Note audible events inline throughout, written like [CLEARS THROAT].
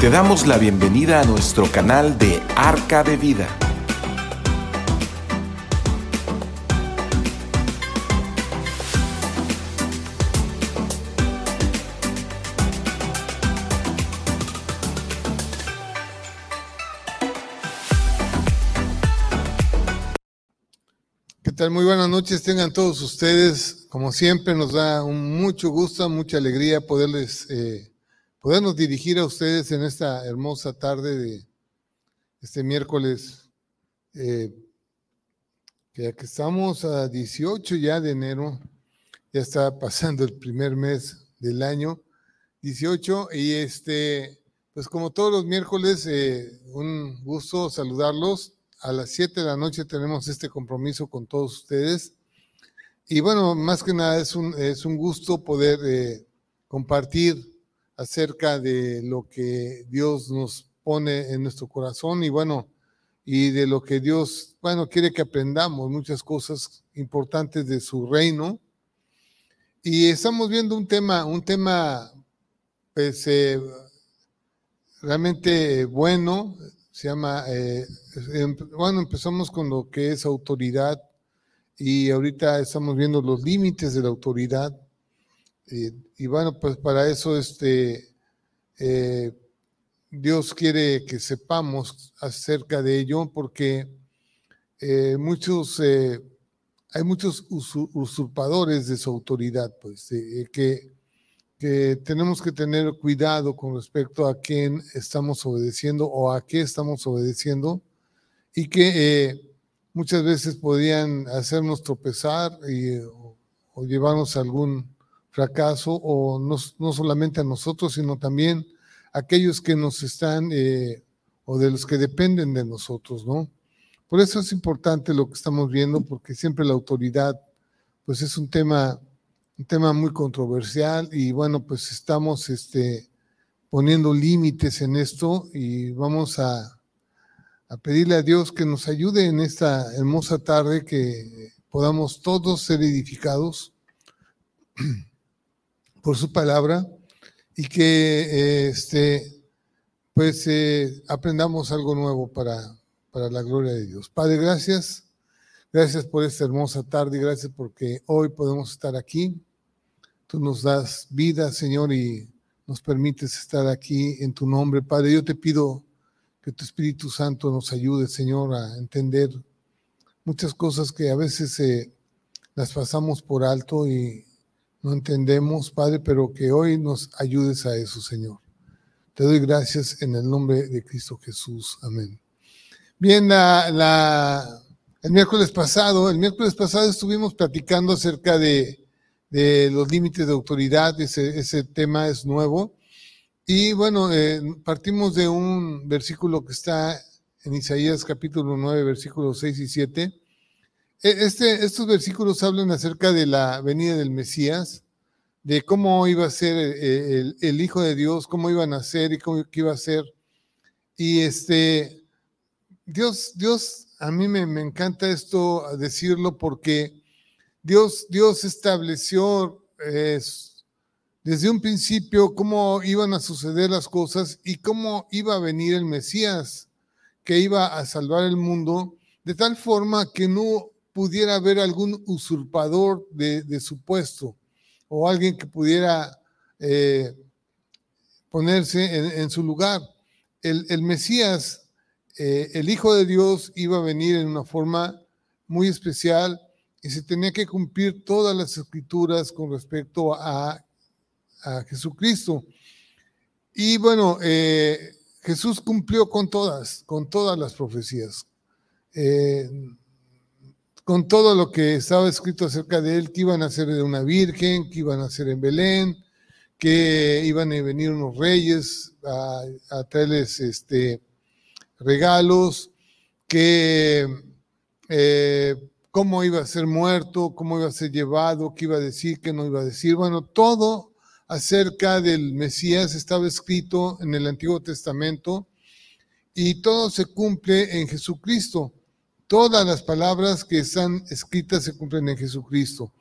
Te damos la bienvenida a nuestro canal de Arca de Vida. ¿Qué tal? Muy buenas noches, tengan todos ustedes. Como siempre, nos da un mucho gusto, mucha alegría poderles eh, podernos dirigir a ustedes en esta hermosa tarde de este miércoles, eh, que que estamos a 18 ya de enero, ya está pasando el primer mes del año, 18, y este, pues como todos los miércoles, eh, un gusto saludarlos. A las 7 de la noche tenemos este compromiso con todos ustedes. Y bueno, más que nada es un, es un gusto poder eh, compartir acerca de lo que Dios nos pone en nuestro corazón y bueno, y de lo que Dios, bueno, quiere que aprendamos muchas cosas importantes de su reino. Y estamos viendo un tema, un tema, pues, eh, realmente bueno, se llama, eh, em, bueno, empezamos con lo que es autoridad y ahorita estamos viendo los límites de la autoridad y bueno, pues para eso este, eh, Dios quiere que sepamos acerca de ello porque eh, muchos, eh, hay muchos usurpadores de su autoridad, pues que, que tenemos que tener cuidado con respecto a quién estamos obedeciendo o a qué estamos obedeciendo y que muchas veces podían hacernos tropezar y, o llevarnos algún fracaso, o no, no solamente a nosotros, sino también a aquellos que nos están eh, o de los que dependen de nosotros, ¿no? Por eso es importante lo que estamos viendo, porque siempre la autoridad, pues es un tema, un tema muy controversial y bueno, pues estamos este, poniendo límites en esto y vamos a, a pedirle a Dios que nos ayude en esta hermosa tarde, que podamos todos ser edificados [CLEARS THROAT] por su palabra y que este, pues eh, aprendamos algo nuevo para, para la gloria de Dios. Padre, gracias. Gracias por esta hermosa tarde gracias porque hoy podemos estar aquí. Tú nos das vida, Señor, y nos permites estar aquí en tu nombre. Padre, yo te pido que tu Espíritu Santo nos ayude, Señor, a entender muchas cosas que a veces eh, las pasamos por alto y, no entendemos, Padre, pero que hoy nos ayudes a eso, Señor. Te doy gracias en el nombre de Cristo Jesús. Amén. Bien, la, el miércoles pasado, el miércoles pasado estuvimos platicando acerca de, los límites de autoridad, ese, tema es nuevo. Y bueno, eh, partimos de un versículo que está en Isaías capítulo 9, versículos 6 y 7 e, este, estos versículos hablan acerca de la venida del Mesías, de cómo iba a ser eh, el, Hijo de Dios, cómo iba a nacer y cómo iba a ser. Y este, Dios, Dios, a mí me, encanta esto decirlo porque Dios, Dios estableció desde un principio cómo iban a suceder las cosas y cómo iba a venir el Mesías que iba a salvar el mundo, de tal forma que no pudiera haber algún usurpador de, su puesto o alguien que pudiera eh, ponerse en, su lugar. El, Mesías, eh, el Hijo de Dios, iba a venir en una forma muy especial y se tenía que cumplir todas las escrituras con respecto a, Jesucristo. Y bueno, eh, Jesús cumplió con todas, con todas las profecías con todo lo que estaba escrito acerca de él, que iban a ser de una virgen, que iban a ser en Belén, que iban a venir unos reyes a, traerles este, regalos, que eh, cómo iba a ser muerto, cómo iba a ser llevado, qué iba a decir, qué no iba a decir. Bueno, todo acerca del Mesías estaba escrito en el Antiguo Testamento y todo se cumple en Jesucristo. Todas las palabras que están escritas se cumplen en Jesucristo.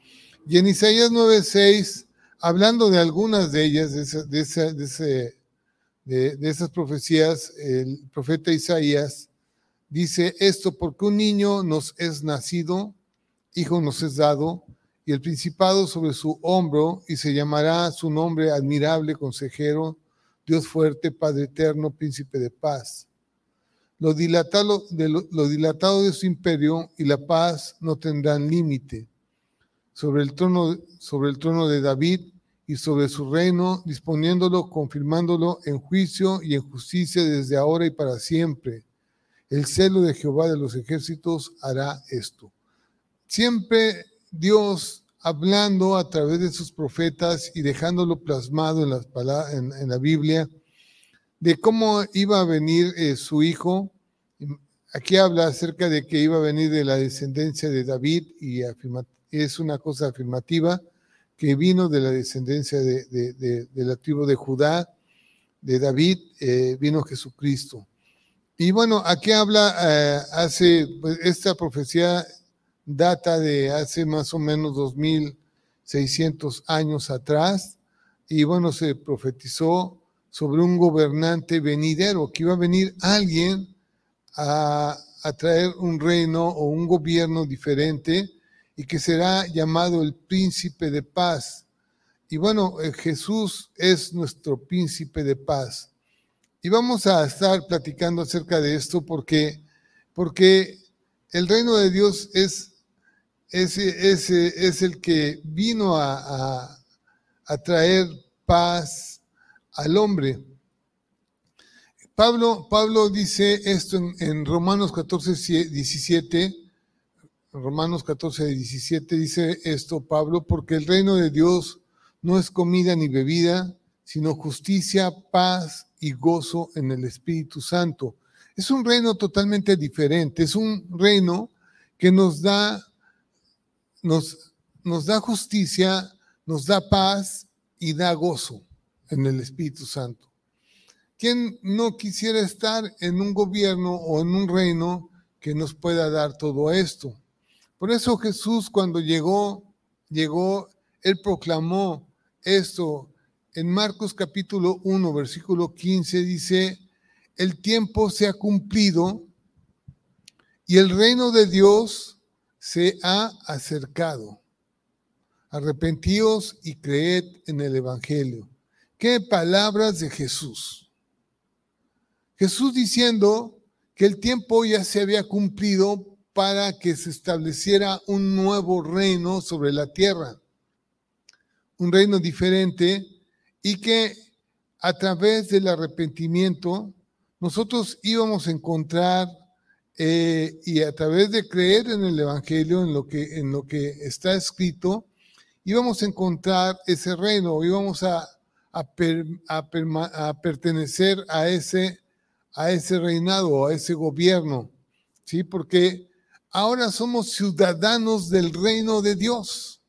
Y en Isaías 9:6, hablando de algunas de ellas, de ese, de, de esas profecías, el profeta Isaías dice esto, porque un niño nos es nacido, hijo nos es dado, y el principado sobre su hombro, y se llamará su nombre admirable, consejero, Dios fuerte, Padre eterno, príncipe de paz. Lo dilatado de, su imperio y la paz no tendrán límite. Sobre el, trono, sobre el trono de David y sobre su reino, disponiéndolo, confirmándolo en juicio y en justicia desde ahora y para siempre. El celo de Jehová de los ejércitos hará esto. Siempre Dios hablando a través de sus profetas y dejándolo plasmado en, en la Biblia, de cómo iba a venir eh, su hijo. Aquí habla acerca de que iba a venir de la descendencia de David y es una cosa afirmativa, que vino de la descendencia de, de, de, de la tribu de Judá, de David, eh, vino Jesucristo. Y bueno, aquí habla, eh, hace, pues, esta profecía data de hace más o menos 2600 años atrás, y bueno, se profetizó sobre un gobernante venidero, que iba a venir alguien a, traer un reino o un gobierno diferente y que será llamado el príncipe de paz. Y bueno, eh, Jesús es nuestro príncipe de paz. Y vamos a estar platicando acerca de esto porque, porque el reino de Dios es, es, es, es el que vino a, a, a traer paz al hombre. Pablo, Pablo dice esto en, Romanos 14, 17. Romanos 14, 17 dice esto, Pablo, porque el reino de Dios no es comida ni bebida, sino justicia, paz y gozo en el Espíritu Santo. Es un reino totalmente diferente, es un reino que nos da, nos, nos da justicia, nos da paz y da gozo en el Espíritu Santo. ¿Quién no quisiera estar en un gobierno o en un reino que nos pueda dar todo esto? Por eso Jesús cuando llegó, llegó, él proclamó esto. En Marcos capítulo 1, versículo 15 dice, el tiempo se ha cumplido y el reino de Dios se ha acercado. Arrepentíos y creed en el Evangelio. Qué palabras de Jesús. Jesús diciendo que el tiempo ya se había cumplido para que se estableciera un nuevo reino sobre la tierra, un reino diferente y que a través del arrepentimiento nosotros íbamos a encontrar eh, y a través de creer en el Evangelio, en lo, que, en lo que está escrito, íbamos a encontrar ese reino, íbamos a, a, per, a, a pertenecer a ese, a ese reinado, a ese gobierno, ¿sí? Porque ahora somos ciudadanos del reino de Dios.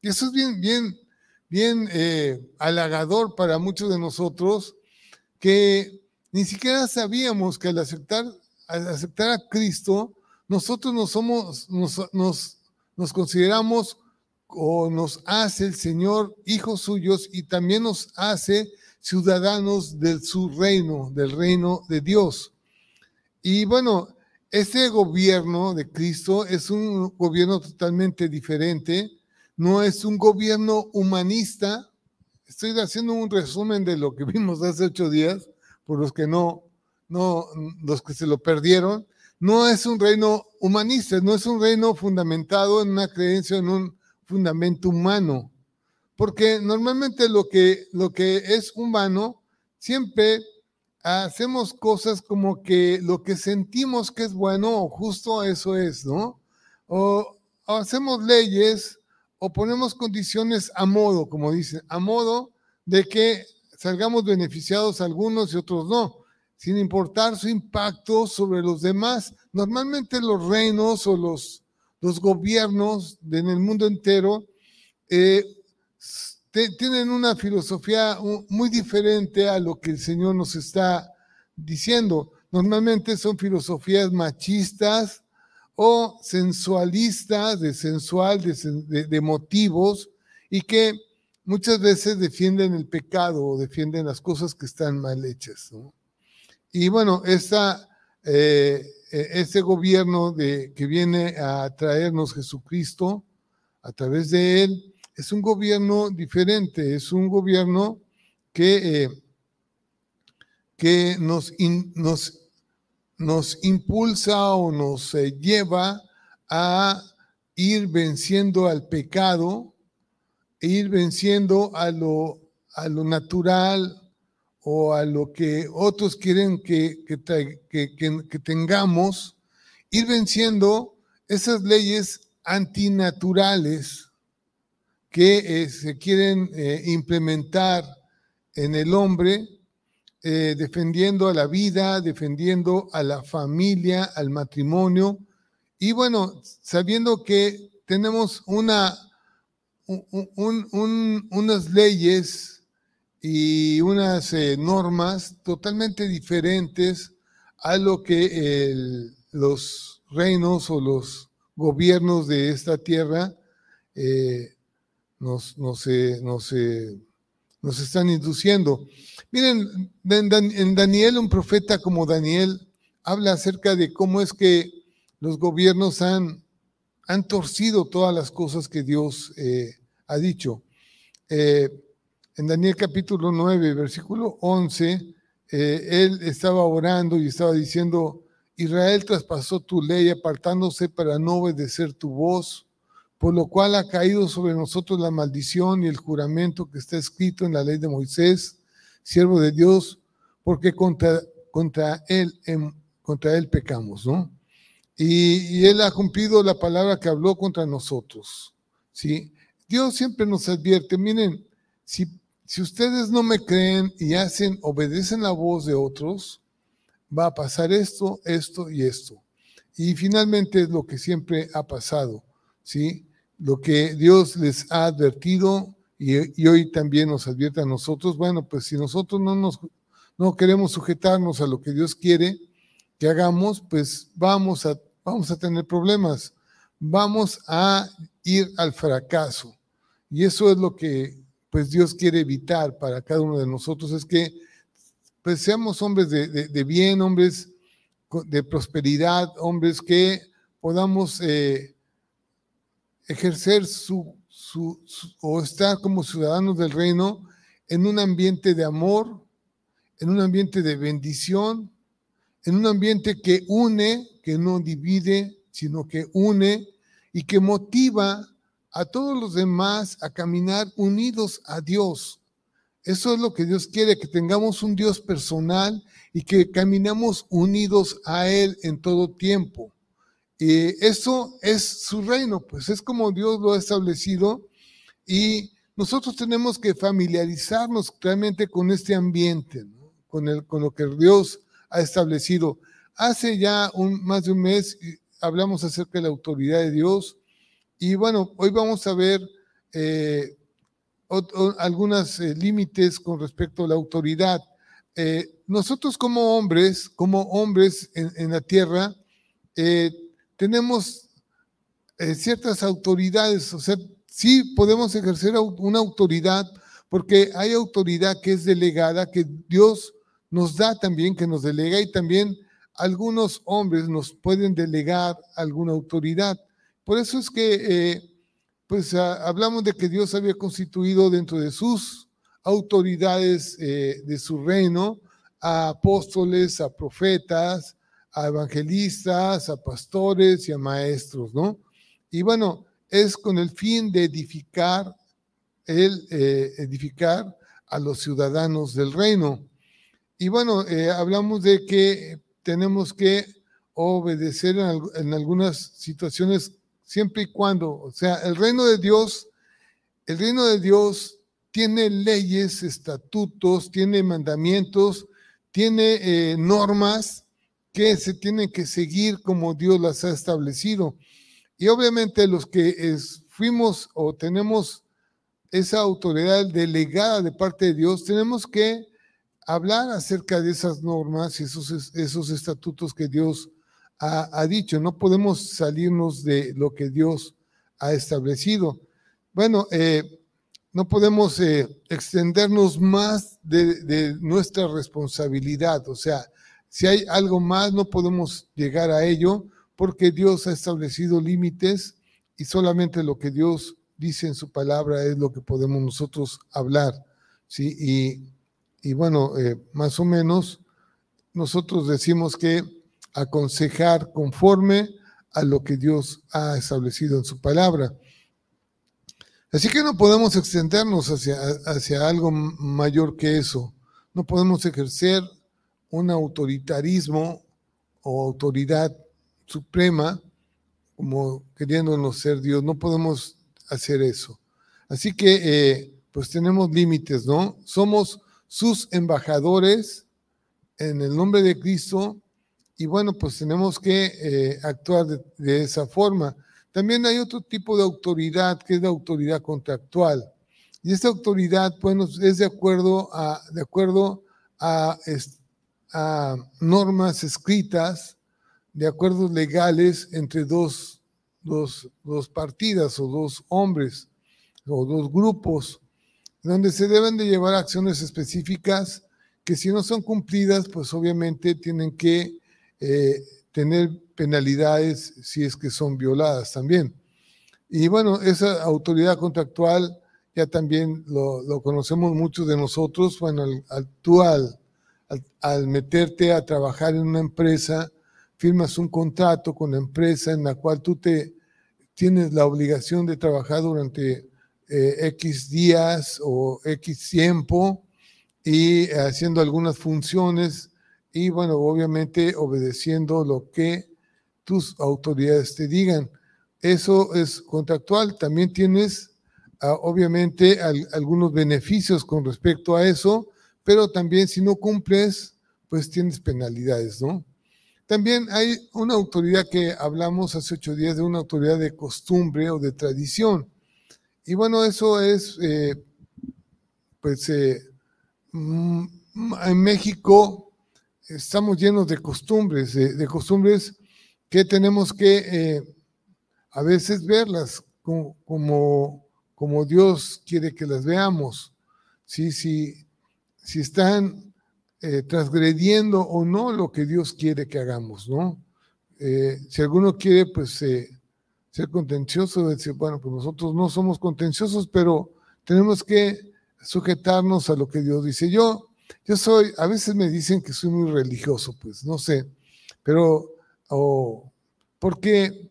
Y eso es bien, eh, halagador para muchos de nosotros que ni siquiera sabíamos que al aceptar, a Cristo, nosotros nos somos, nos consideramos o nos hace el Señor hijos suyos y también nos hace ciudadanos de su reino, del reino de Dios. Y bueno, este gobierno de Cristo es un gobierno totalmente diferente, no es un gobierno humanista. Estoy haciendo un resumen de lo que [LAUGHS] vimos hace ocho días, por los que no, no, los que se lo perdieron. No es un reino humanista, no es un reino fundamentado en una creencia, en un fundamento humano. Porque normalmente lo que, lo que es humano siempre hacemos cosas como que lo que sentimos que es bueno o justo, eso es, ¿no? O, o, hacemos leyes o ponemos condiciones a modo, como dicen, a modo de que salgamos beneficiados algunos y otros no, sin importar su impacto sobre los demás. Normalmente los reinos o los, los gobiernos en el mundo entero eh, tienen una filosofía muy diferente a lo que el Señor nos está diciendo. Normalmente son filosofías machistas o sensualistas, de sensual, de motivos, y que muchas veces defienden el pecado o defienden las cosas que están mal hechas. Y bueno, esta, eh, e, este gobierno de, que viene a traernos Jesucristo a través de él, es un gobierno diferente, es un gobierno que, eh, que nos, nos, nos, impulsa o nos eh, lleva a ir venciendo al pecado, e ir venciendo a lo, a lo natural o a lo que otros quieren que, que, tengamos, ir venciendo esas leyes antinaturales que eh, se quieren eh, implementar en el hombre, eh, defendiendo a la vida, defendiendo a la familia, al matrimonio, y bueno, sabiendo que tenemos una, unas leyes y unas eh, normas totalmente diferentes a lo que los reinos o los gobiernos de esta tierra eh, nos, nos, nos, están induciendo. Miren, en Daniel, un profeta como Daniel habla acerca de cómo es que los gobiernos han, han torcido todas las cosas que Dios eh, ha dicho. Eh, en Daniel capítulo 9, versículo 11, eh, él estaba orando y estaba diciendo, Israel traspasó tu ley apartándose para no obedecer tu voz, por lo cual ha caído sobre nosotros la maldición y el juramento que está escrito en la ley de Moisés, siervo de Dios, porque contra, contra, él, contra él pecamos, ¿no? Y, Él ha cumplido la palabra que habló contra nosotros. ¿sí? Dios siempre nos advierte, miren, si, si ustedes no me creen y hacen, obedecen la voz de otros, va a pasar esto, esto y esto. Y finalmente es lo que siempre ha pasado, ¿sí? Lo que Dios les ha advertido y, y, hoy también nos advierte a nosotros, bueno, pues si nosotros no nos no queremos sujetarnos a lo que Dios quiere que hagamos, pues vamos a vamos a tener problemas, vamos a ir al fracaso. Y eso es lo que pues Dios quiere evitar para cada uno de nosotros, es que pues seamos hombres de, bien, hombres de prosperidad, hombres que podamos eh, ejercer su, o estar como ciudadanos del reino en un ambiente de amor, en un ambiente de bendición, en un ambiente que une, que no divide, sino que une y que motiva a todos los demás a caminar unidos a Dios. Eso es lo que Dios quiere, que tengamos un Dios personal y que caminemos unidos a Él en todo tiempo. Y eso es su reino, pues es como Dios lo ha establecido y nosotros tenemos que familiarizarnos realmente con este ambiente, con, el, con lo que Dios ha establecido. Hace ya un, más de un mes hablamos acerca de la autoridad de Dios y bueno, hoy vamos a ver eh, algunos eh, límites con respecto a la autoridad. Eh, nosotros como hombres, como hombres en, la tierra, tenemos ciertas autoridades, o sea, sí podemos ejercer una autoridad porque hay autoridad que es delegada, que Dios nos da también, que nos delega y también algunos hombres nos pueden delegar alguna autoridad. Por eso es que, eh, pues hablamos de que Dios había constituido dentro de sus autoridades eh, de su reino a apóstoles, a profetas, a evangelistas, a pastores y a maestros, ¿no? Y bueno, es con el fin de edificar, el eh, edificar a los ciudadanos del reino. Y bueno, hablamos de que tenemos que obedecer en, algunas situaciones siempre y cuando, o sea, el reino de Dios, el reino de Dios tiene leyes, estatutos, tiene mandamientos, tiene eh, normas que se tienen que seguir como Dios las ha establecido. Y obviamente los que fuimos o tenemos esa autoridad delegada de parte de Dios, tenemos que hablar acerca de esas normas y esos, esos estatutos que Dios ha, dicho. No podemos salirnos de lo que Dios ha establecido. Bueno, eh, no podemos eh, extendernos más de, nuestra responsabilidad. O sea, si hay algo más, no podemos llegar a ello porque Dios ha establecido límites y solamente lo que Dios dice en su palabra es lo que podemos nosotros hablar. ¿sí? Y, y bueno, eh, más o menos nosotros decimos que aconsejar conforme a lo que Dios ha establecido en su palabra. Así que no podemos extendernos hacia, hacia algo mayor que eso. No podemos ejercer un autoritarismo o autoridad suprema como queriéndonos ser Dios. No podemos hacer eso. Así que, eh, pues tenemos límites, ¿no? Somos sus embajadores en el nombre de Cristo y bueno, pues tenemos que eh, actuar de, esa forma. También hay otro tipo de autoridad que es la autoridad contractual. Y esta autoridad, bueno, es de acuerdo a, de acuerdo a normas escritas, de acuerdos legales entre dos, dos, dos partidas o dos hombres o dos grupos, donde se deben de llevar acciones específicas que si no son cumplidas, pues obviamente tienen que eh, tener penalidades si es que son violadas también. Y bueno, esa autoridad contractual ya también lo, lo conocemos muchos de nosotros. Bueno, al, al, tú al, al, meterte a trabajar en una empresa, firmas un contrato con la empresa en la cual tú te tienes la obligación de trabajar durante eh, X días o X tiempo y haciendo algunas funciones y bueno, obviamente obedeciendo lo que tus autoridades te digan. Eso es contractual. También tienes, uh, obviamente, al, algunos beneficios con respecto a eso, pero también si no cumples, pues tienes penalidades, ¿no? También hay una autoridad que hablamos hace ocho días de una autoridad de costumbre o de tradición. Y bueno, eso es, eh, pues, eh, mm, en México estamos llenos de costumbres, de, costumbres que tenemos que eh, a veces verlas como, como, Dios quiere que las veamos. ¿sí? Si, si están eh, transgrediendo o no lo que Dios quiere que hagamos, ¿no? Eh, si alguno quiere, pues, ser contencioso, decir, bueno, pues nosotros no somos contenciosos, pero tenemos que sujetarnos a lo que Dios dice. Yo, yo soy, a veces me dicen que soy muy religioso, pues, no sé, pero o porque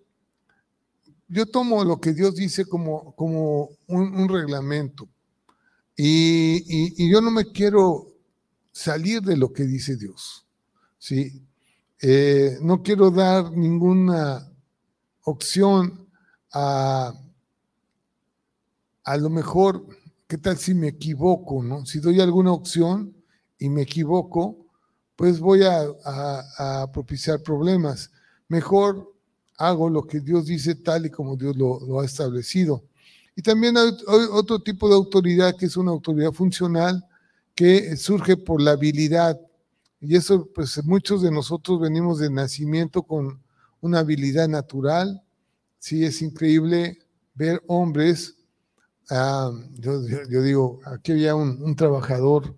yo tomo lo que Dios dice como, como un, reglamento y, y, y, yo no me quiero salir de lo que dice Dios. ¿sí? Eh, no quiero dar ninguna opción a, a lo mejor, ¿qué tal si me equivoco? ¿no? Si doy alguna opción y me equivoco, pues voy a, a, a propiciar problemas. Mejor hago lo que Dios dice tal y como Dios lo, lo ha establecido. Y también hay, otro tipo de autoridad que es una autoridad funcional que surge por la habilidad. Y eso, pues muchos de nosotros venimos de nacimiento con una habilidad natural. Sí, es increíble ver hombres. Uh, yo, yo, digo, aquí había un, un trabajador,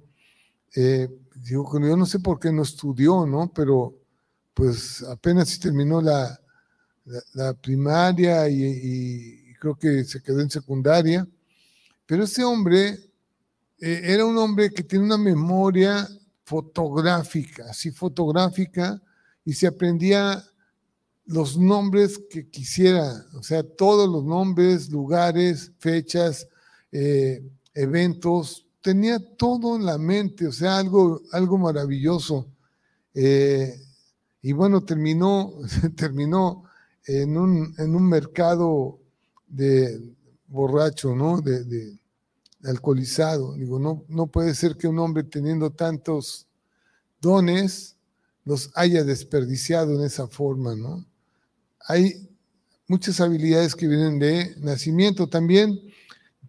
eh, digo, yo no sé por qué no estudió, ¿no? Pero pues apenas terminó la, la, primaria y, y, creo que se quedó en secundaria. Pero ese hombre eh, era un hombre que tiene una memoria fotográfica, así fotográfica, y se aprendía los nombres que quisiera, o sea, todos los nombres, lugares, fechas, eh, eventos, tenía todo en la mente, o sea, algo, algo maravilloso. Eh, y bueno, terminó, [LAUGHS] terminó en un, en un mercado de borracho, ¿no? De, de, alcoholizado. Digo, no, no puede ser que un hombre teniendo tantos dones los haya desperdiciado en esa forma, ¿no? Hay muchas habilidades que vienen de nacimiento también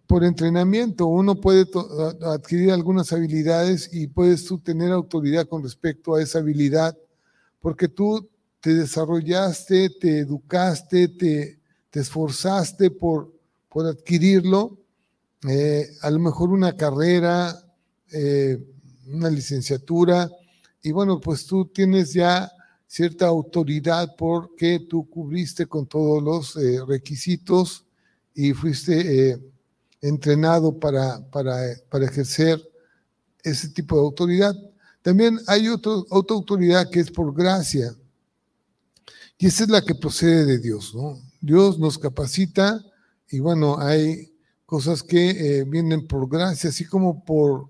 por entrenamiento. Uno puede adquirir algunas habilidades y puedes tú tener autoridad con respecto a esa habilidad porque tú te desarrollaste, te educaste, te, te esforzaste por, por adquirirlo. eh, a lo mejor una carrera, eh, una licenciatura, y bueno, pues tú tienes ya cierta autoridad porque tú cubriste con todos los eh, requisitos y fuiste entrenado para, para, para, ejercer ese tipo de autoridad. También hay otro, otra autoridad que es por gracia. Y esa es la que procede de Dios, ¿no? Dios nos capacita y bueno, hay cosas que eh, vienen por gracia, así como por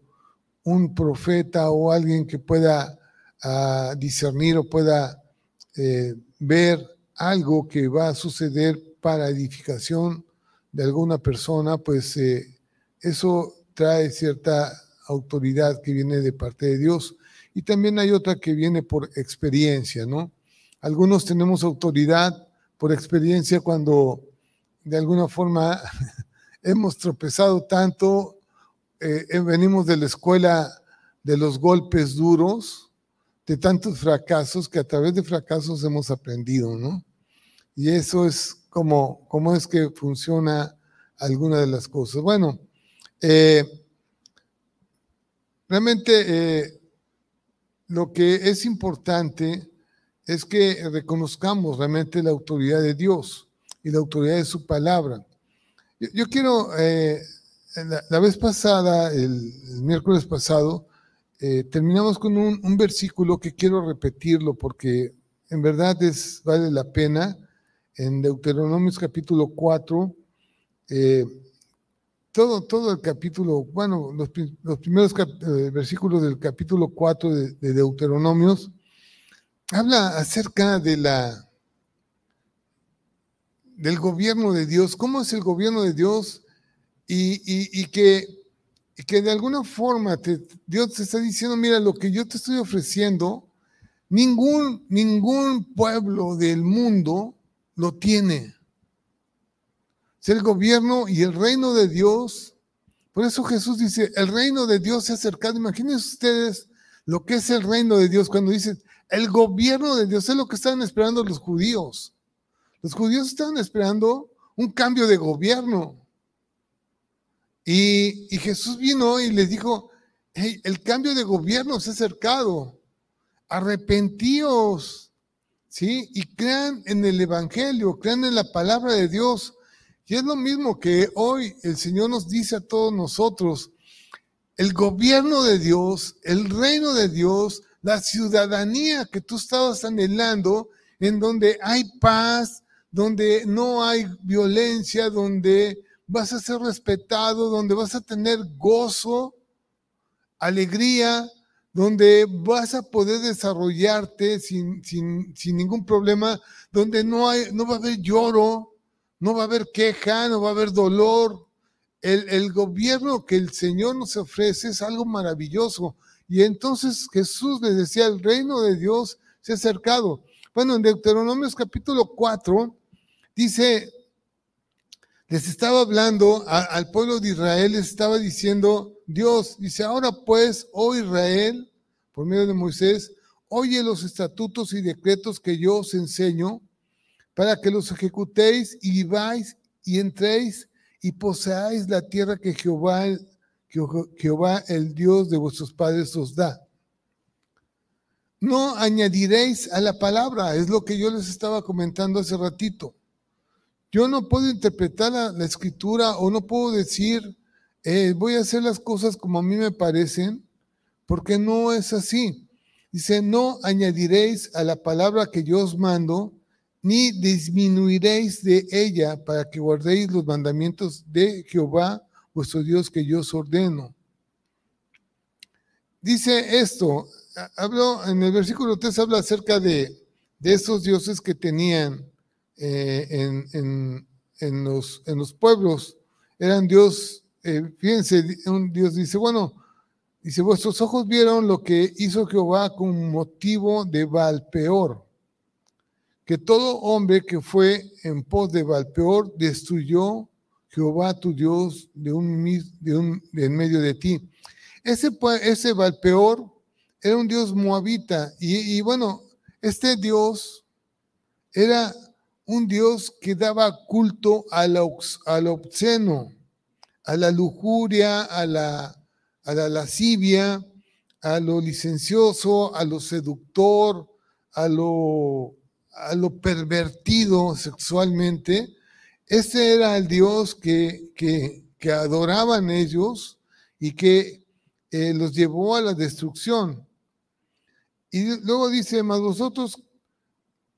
un profeta o alguien que pueda uh, discernir o pueda eh, ver algo que va a suceder para edificación de alguna persona, pues eh, eso trae cierta autoridad que viene de parte de Dios. Y también hay otra que viene por experiencia, ¿no? Algunos tenemos autoridad por experiencia cuando de alguna forma [LAUGHS] hemos tropezado tanto, eh, eh, venimos de la escuela de los golpes duros, de tantos fracasos, que a través de fracasos hemos aprendido, ¿no? Y eso es como, como es que funciona alguna de las cosas. Bueno, eh, realmente lo que es importante es que reconozcamos realmente la autoridad de Dios y la autoridad de su palabra. Yo, quiero, eh, la, vez pasada, el, miércoles pasado, eh, terminamos con un, versículo que quiero repetirlo porque en verdad es, vale la pena. En Deuteronomios capítulo 4, eh, todo, todo el capítulo, bueno, los, primeros versículos del capítulo 4 de, de Deuteronomios, habla acerca de la del gobierno de Dios, cómo es el gobierno de Dios y, que, que, de alguna forma Dios te está diciendo, mira, lo que yo te estoy ofreciendo, ningún, ningún pueblo del mundo lo tiene. Es el gobierno y el reino de Dios. Por eso Jesús dice, el reino de Dios se ha acercado. Imagínense ustedes lo que es el reino de Dios cuando dice, el gobierno de Dios es lo que están esperando los judíos. Los judíos estaban esperando un cambio de gobierno. Y, Jesús vino y les dijo, el cambio de gobierno se ha acercado. Arrepentíos, ¿sí? Y crean en el Evangelio, crean en la palabra de Dios. Y es lo mismo que hoy el Señor nos dice a todos nosotros. El gobierno de Dios, el reino de Dios, la ciudadanía que tú estabas anhelando, en donde hay paz, donde no hay violencia, donde vas a ser respetado, donde vas a tener gozo, alegría, donde vas a poder desarrollarte sin, ningún problema, donde no, hay, no va a haber lloro, no va a haber queja, no va a haber dolor. El, el gobierno que el Señor nos ofrece es algo maravilloso. Y entonces Jesús les decía, el reino de Dios se ha acercado. Bueno, en Deuteronomios capítulo 4, Dice, les estaba hablando al pueblo de Israel, les estaba diciendo, Dios, dice, ahora pues, oh Israel, por medio de Moisés, oye los estatutos y decretos que yo os enseño, para que los ejecutéis y viváis y entréis y poseáis la tierra que Jehová, que Jehová, el Dios de vuestros padres, os da. No añadiréis a la palabra, es lo que yo les estaba comentando hace ratito. Yo no puedo interpretar la, escritura o no puedo decir, eh, voy a hacer las cosas como a mí me parecen, porque no es así. Dice, no añadiréis a la palabra que yo os mando, ni disminuiréis de ella para que guardéis los mandamientos de Jehová, vuestro Dios, que yo os ordeno. Dice esto, hablo en el versículo 3 habla acerca de, de esos dioses que tenían eh, en, en, los, en los pueblos. Eran Dios, eh, fíjense, un Dios dice, bueno, dice, vuestros ojos vieron lo que hizo Jehová con motivo de Valpeor, que todo hombre que fue en pos de Valpeor destruyó Jehová tu Dios de un, de un de en medio de ti. Ese, ese Valpeor era un Dios moabita y, y bueno, este Dios era un Dios que daba culto al, obsceno, a la lujuria, a la, a la lascivia, a lo licencioso, a lo seductor, a lo, a lo pervertido sexualmente. Ese era el Dios que, que, adoraban ellos y que eh, los llevó a la destrucción. Y luego dice, mas vosotros,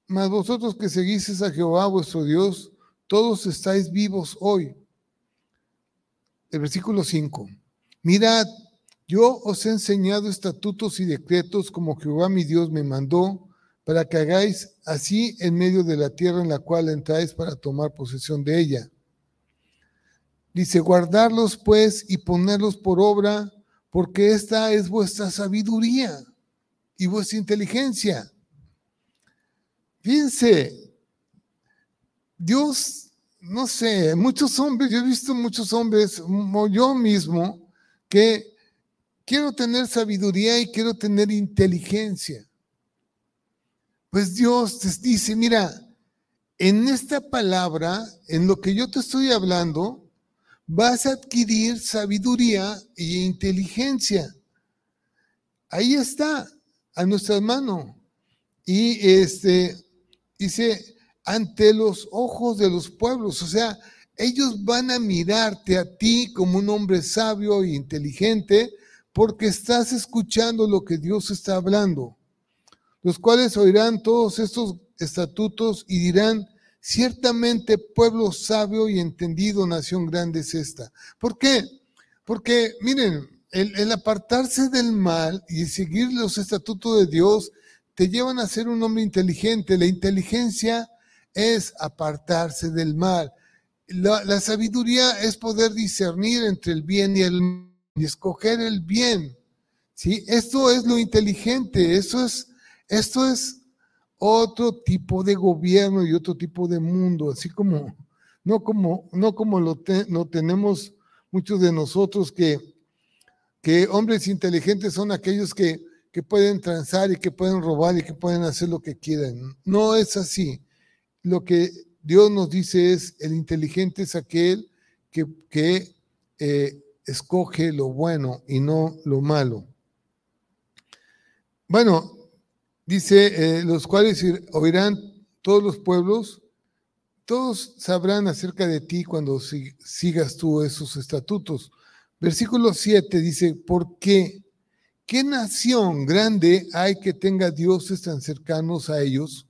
mas vosotros que seguís a Jehová vuestro Dios, todos estáis vivos hoy. El versículo 5. Mirad, yo os he enseñado estatutos y decretos como Jehová mi Dios me mandó, para que hagáis así en medio de la tierra en la cual entráis para tomar posesión de ella. Dice, guardarlos pues y ponerlos por obra, porque esta es vuestra sabiduría y vuestra inteligencia. Fíjense, Dios, no sé, muchos hombres, yo he visto muchos hombres, yo mismo, que quiero tener sabiduría y quiero tener inteligencia. Pues Dios te dice, mira, en esta palabra, en lo que yo te estoy hablando, vas a adquirir sabiduría e inteligencia. Ahí está, a nuestra mano. Y este dice, ante los ojos de los pueblos, o sea, ellos van a mirarte a ti como un hombre sabio e inteligente porque estás escuchando lo que Dios está hablando, los cuales oirán todos estos estatutos y dirán, ciertamente pueblo sabio y entendido, nación grande es esta. ¿Por qué? Porque, miren, el, apartarse del mal y seguir los estatutos de Dios te llevan a ser un hombre inteligente. La inteligencia es apartarse del mal. La, sabiduría es poder discernir entre el bien y el mal y escoger el bien. ¿sí? Esto es lo inteligente, eso es, esto es otro tipo de gobierno y otro tipo de mundo, así como, no como, no como lo, tenemos muchos de nosotros que que hombres inteligentes son aquellos que, pueden transar y que pueden robar y que pueden hacer lo que quieran. No es así. Lo que Dios nos dice es, el inteligente es aquel que, que eh, escoge lo bueno y no lo malo. Bueno, dice, eh, los cuales oirán todos los pueblos, todos sabrán acerca de ti cuando sigas tú esos estatutos. Versículo 7 dice, ¿por qué? ¿Qué nación grande hay que tenga dioses tan cercanos a ellos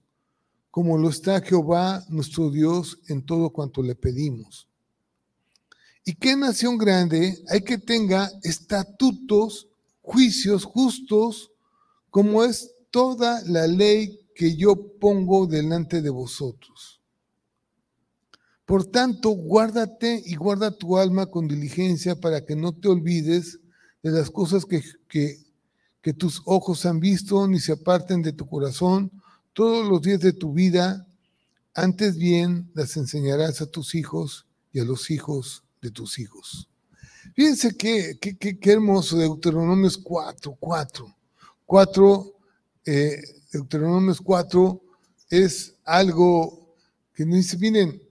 como lo está Jehová nuestro Dios en todo cuanto le pedimos? ¿Y qué nación grande hay que tenga estatutos, juicios justos, como es toda la ley que yo pongo delante de vosotros? Por tanto, guárdate y guarda tu alma con diligencia para que no te olvides de las cosas que, que, tus ojos han visto, ni se aparten de tu corazón todos los días de tu vida. Antes bien las enseñarás a tus hijos y a los hijos de tus hijos. Fíjense qué, qué, qué, hermoso, Deuteronomios 4, 4. 4, eh, Deuteronomios 4 es algo que nos dice, miren,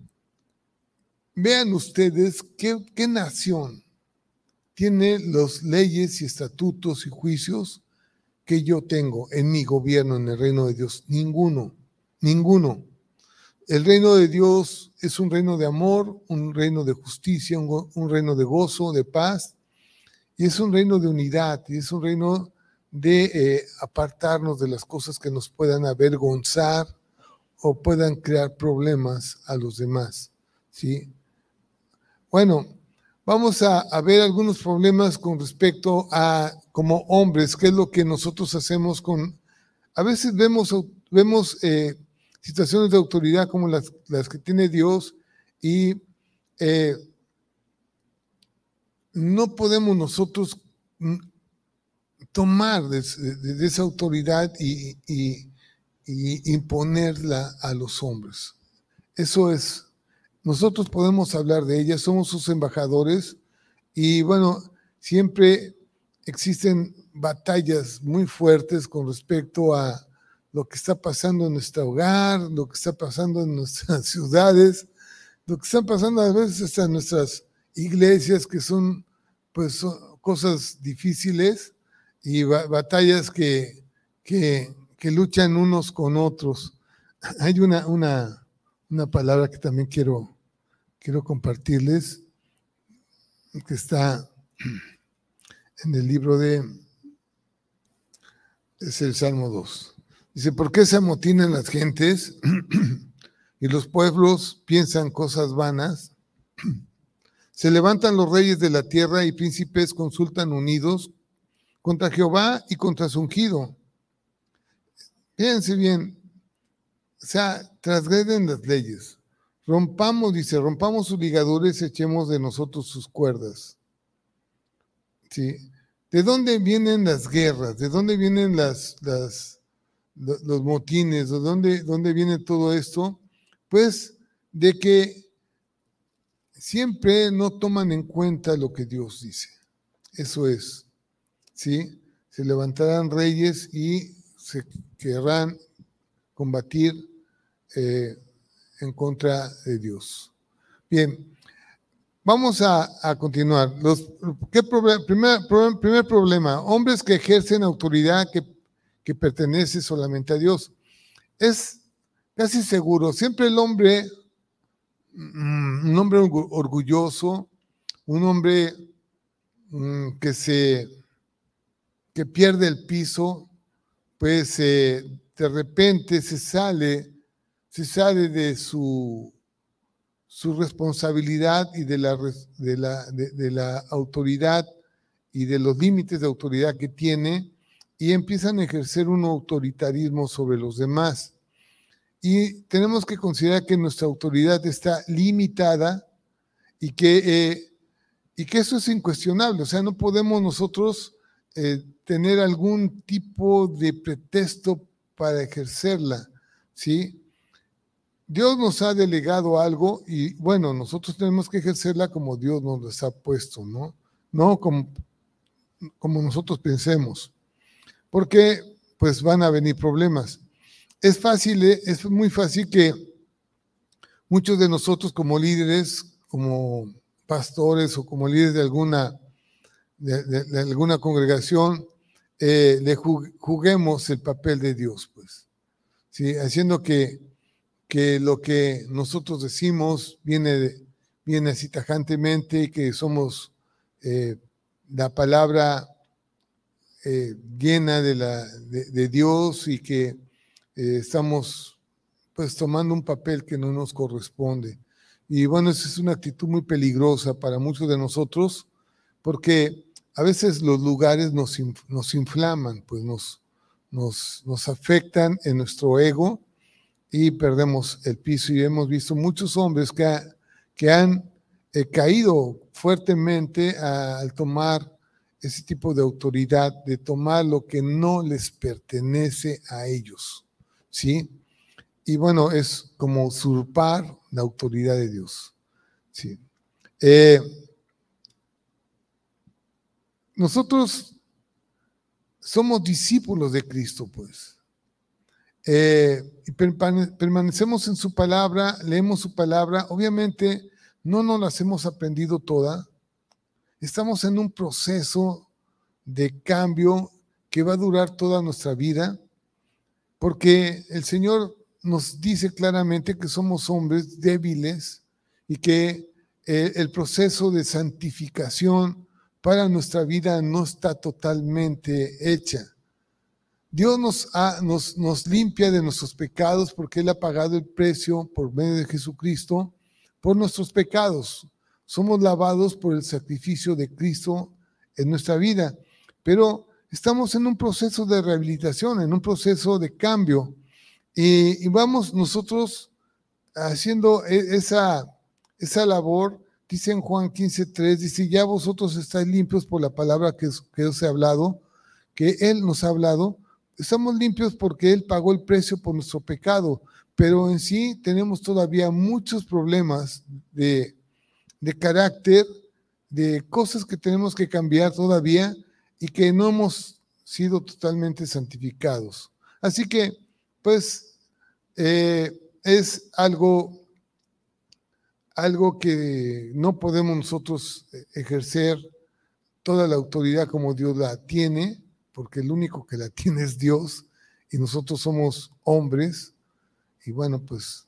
Vean ustedes qué, nación tiene las leyes y estatutos y juicios que yo tengo en mi gobierno, en el reino de Dios. Ninguno, ninguno. El reino de Dios es un reino de amor, un reino de justicia, un, reino de gozo, de paz, y es un reino de unidad, y es un reino de eh, apartarnos de las cosas que nos puedan avergonzar o puedan crear problemas a los demás. ¿sí? Bueno, vamos a, ver algunos problemas con respecto a, como hombres, qué es lo que nosotros hacemos con, a veces vemos, vemos eh, situaciones de autoridad como las, que tiene Dios y eh, no podemos nosotros tomar de, esa autoridad y, y, imponerla a los hombres. Eso es nosotros podemos hablar de ella, somos sus embajadores y bueno, siempre existen batallas muy fuertes con respecto a lo que está pasando en nuestro hogar, lo que está pasando en nuestras [LAUGHS] ciudades, lo que está pasando a veces hasta en nuestras iglesias que son pues cosas difíciles y batallas que, que, luchan unos con otros. [LAUGHS] Hay una, una, una palabra que también quiero, quiero compartirles, que está en el libro de, es el Salmo 2. Dice, ¿por qué se amotinan las gentes [CLEARS THROAT] y los pueblos piensan cosas vanas? [CLEARS THROAT] Se levantan los reyes de la tierra y príncipes consultan unidos contra Jehová y contra su ungido. Fíjense bien, o sea, transgreden las leyes. Rompamos, dice, rompamos sus ligaduras y echemos de nosotros sus cuerdas. ¿Sí? ¿De dónde vienen las guerras? ¿De dónde vienen las, las, los motines? ¿De dónde, dónde viene todo esto? Pues de que siempre no toman en cuenta lo que Dios dice. Eso es. ¿Sí? Se levantarán reyes y se querrán combatir eh, en contra de Dios. Bien, vamos a, continuar. ¿qué primer, problema, hombres que ejercen autoridad que, que pertenece solamente a Dios. Es casi seguro, siempre el hombre Mm, un hombre orgulloso, un hombre mm, que se que pierde el piso, pues eh, de repente se sale, se sale de su, su responsabilidad y de la, de la, de la autoridad y de los límites de autoridad que tiene y empiezan a ejercer un autoritarismo sobre los demás. Y tenemos que considerar que nuestra autoridad está limitada y que, eh, y que eso es incuestionable. O sea, no podemos nosotros eh, tener algún tipo de pretexto para ejercerla. ¿sí? Dios nos ha delegado algo y bueno, nosotros tenemos que ejercerla como Dios nos ha puesto, ¿no? No como, como nosotros pensemos. Porque pues van a venir problemas es fácil, eh, es muy fácil que muchos de nosotros como líderes, como pastores o como líderes de alguna, de, alguna congregación, eh, le juguemos el papel de Dios, pues, ¿sí? haciendo que, que lo que nosotros decimos viene, viene así tajantemente que somos eh, la palabra llena de, la, de Dios y que eh, estamos pues tomando un papel que no nos corresponde. Y bueno, esa es una actitud muy peligrosa para muchos de nosotros, porque a veces los lugares nos, nos inflaman, pues nos, nos, nos afectan en nuestro ego y perdemos el piso. Y hemos visto muchos hombres que, que han eh, caído fuertemente al tomar ese tipo de autoridad, de tomar lo que no les pertenece a ellos. ¿sí? Y bueno, es como usurpar la autoridad de Dios, ¿sí? Eh, nosotros somos discípulos de Cristo, pues. Eh, y permanecemos en su palabra, leemos su palabra. Obviamente no nos las hemos aprendido toda. Estamos en un proceso de cambio que va a durar toda nuestra vida porque el Señor nos dice claramente que somos hombres débiles y que eh, el proceso de santificación para nuestra vida no está totalmente hecha. Dios nos, nos, nos limpia de nuestros pecados porque Él ha pagado el precio por medio de Jesucristo por nuestros pecados. Somos lavados por el sacrificio de Cristo en nuestra vida. Pero estamos en un proceso de rehabilitación, en un proceso de cambio. Y, vamos nosotros haciendo e, esa, esa labor, dice en Juan 15.3, dice, ya vosotros estáis limpios por la palabra que, que os he hablado, que Él nos ha hablado. Estamos limpios porque Él pagó el precio por nuestro pecado, pero en sí tenemos todavía muchos problemas de, de carácter, de cosas que tenemos que cambiar todavía y que no hemos sido totalmente santificados. Así que, pues, eh, es algo, algo que no podemos nosotros ejercer toda la autoridad como Dios la tiene, porque el único que la [LAUGHS] tiene es Dios y nosotros somos hombres y bueno, pues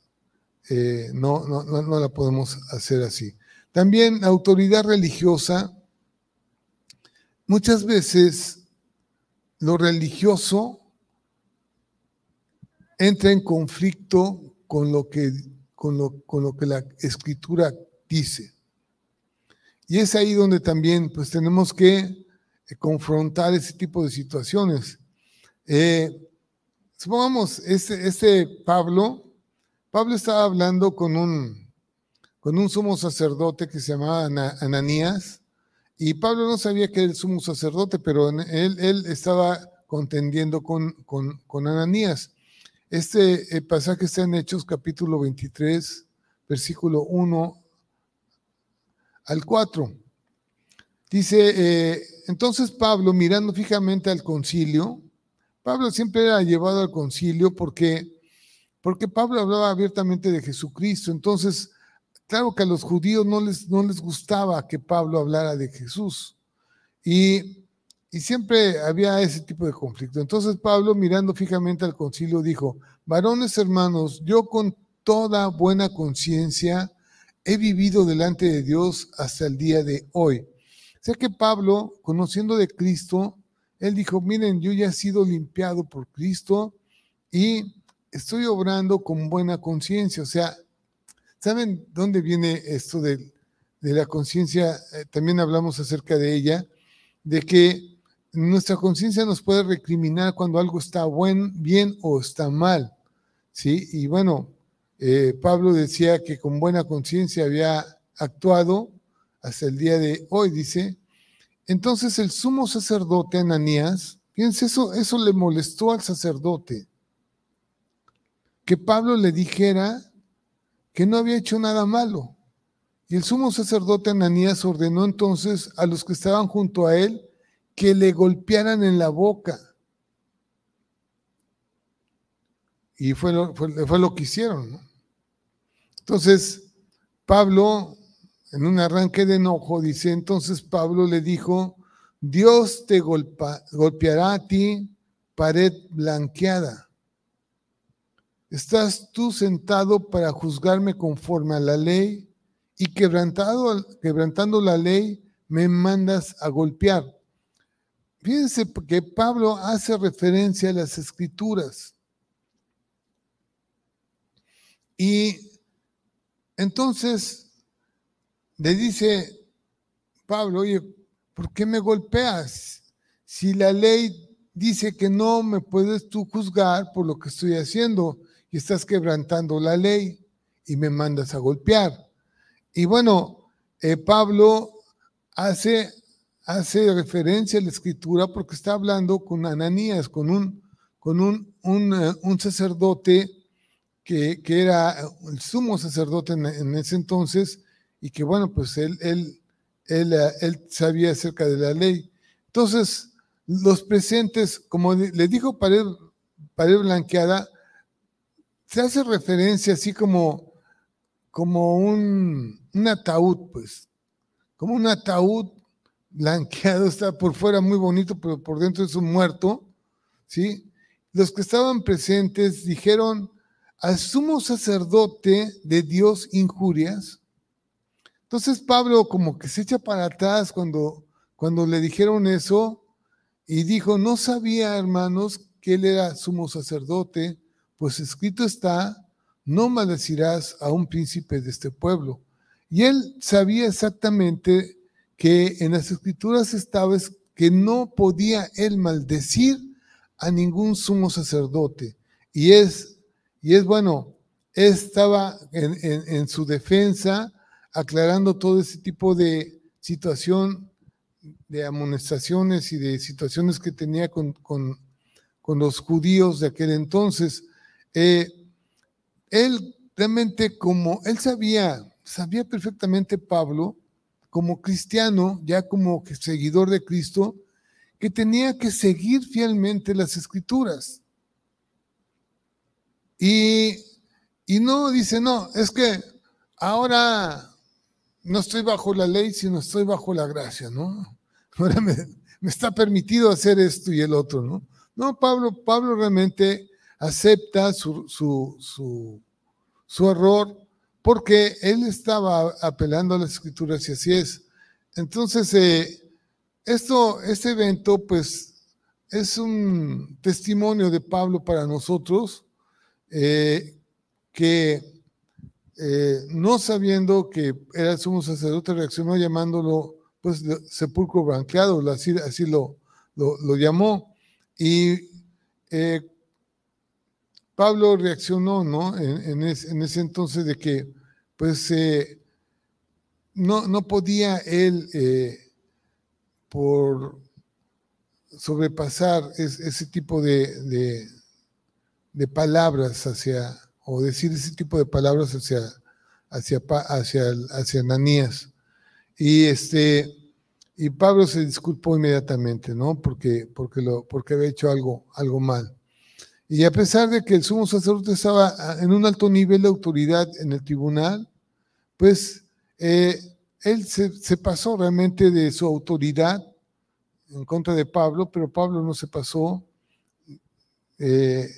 eh, no, no, no, la podemos hacer así. También la autoridad religiosa, muchas veces lo religioso entra en conflicto con lo que, con lo, con lo que la escritura dice. Y es ahí donde también pues tenemos que confrontar ese tipo de situaciones. Eh, supongamos, este, este Pablo, Pablo estaba hablando con un, con un sumo sacerdote que se llamaba Ananías, y Pablo no sabía que era el sumo sacerdote, pero él, él estaba contendiendo con, con, con Ananías. Este eh, pasaje está en Hechos capítulo 23, versículo 1 al 4. Dice, eh, entonces Pablo, mirando fijamente al concilio, Pablo siempre era llevado al concilio porque, porque Pablo hablaba abiertamente de Jesucristo. Entonces, claro que a los judíos no les, no les gustaba que Pablo hablara de Jesús. Y, y siempre había ese tipo de conflicto. Entonces Pablo, mirando fijamente al concilio, dijo, varones hermanos, yo con toda buena conciencia, he vivido delante de Dios hasta el día de hoy. Sea que Pablo, conociendo de Cristo, él dijo, miren, yo ya he sido limpiado por Cristo y estoy obrando con buena conciencia. O sea, ¿saben dónde viene esto de, la conciencia? Eh, también hablamos acerca de ella, de que nuestra conciencia nos puede recriminar cuando algo está buen, bien o está mal. ¿sí? Y bueno, eh, Pablo decía que con buena conciencia había actuado hasta el día de hoy, dice. Entonces el sumo sacerdote Ananías, fíjense, eso, eso le molestó al sacerdote, que Pablo le dijera que no había hecho nada malo. Y el sumo sacerdote Ananías ordenó entonces a los que estaban junto a él que le golpearan en la boca. Y fue lo, fue, lo que hicieron. Entonces, Pablo, en un arranque de enojo, dice, entonces Pablo le dijo, Dios te golpeará a ti pared blanqueada. ¿Estás tú sentado para juzgarme conforme a la ley y quebrantado, quebrantando la ley me mandas a golpear? Fíjense que Pablo hace referencia a las escrituras. Y entonces le dice Pablo, oye, ¿por qué me golpeas? Si la ley dice que no me puedes tú juzgar por lo que estoy haciendo y estás quebrantando la ley y me mandas a golpear. Y bueno, eh, Pablo hace, hace referencia a la escritura porque está hablando con Ananías, con un, con un, un, eh, un sacerdote que, era el sumo sacerdote en, ese entonces y que bueno, pues él, él, él, eh, él, sabía acerca de la ley. Entonces, los presentes, como le dijo pared, pared blanqueada, se hace referencia así como, como un, un ataúd, pues, como un ataúd blanqueado, [LAUGHS] está por fuera muy bonito, pero por dentro es un muerto, ¿sí? Los que estaban presentes dijeron, al sumo sacerdote de Dios injurias. Entonces Pablo como que se echa para atrás cuando, cuando le dijeron eso y dijo, no sabía, hermanos, que él era sumo sacerdote, pues escrito está, no maldecirás a un príncipe de este pueblo. Y él sabía exactamente que en las escrituras estaba que no podía él maldecir a ningún sumo sacerdote. Y es y es bueno, estaba en, su defensa aclarando todo ese tipo de situación de amonestaciones y de situaciones que tenía con, los judíos de aquel entonces. Eh, él realmente como, él sabía, sabía perfectamente Pablo, como cristiano, ya como seguidor de Cristo, que tenía que seguir fielmente las escrituras. Y, no dice, no, es que ahora no estoy bajo la ley, sino estoy bajo la gracia, ¿no? Ahora me, está permitido hacer esto y el otro, ¿no? No, Pablo, Pablo realmente acepta su, su, su error porque él estaba apelando a las escrituras y así es. Entonces, eh, esto, este evento, pues, es un testimonio de Pablo para nosotros, eh, que eh, no sabiendo que era el sumo sacerdote, reaccionó llamándolo, pues, sepulcro blanqueado, así, así lo, lo, llamó. Y Pablo reaccionó, ¿no? En, ese entonces de que, pues, eh, no, no, podía él, eh, por sobrepasar ese tipo de, de, palabras hacia, o decir ese tipo de palabras hacia, hacia, hacia, hacia Ananías. Y este, y Pablo se disculpó inmediatamente, ¿no? Porque, porque, lo, porque había hecho algo, algo mal. Y a pesar de que el sumo sacerdote estaba ah, en un alto nivel de autoridad en el tribunal, pues eh, él se, pasó realmente de su autoridad en contra de Pablo, pero Pablo no se pasó eh,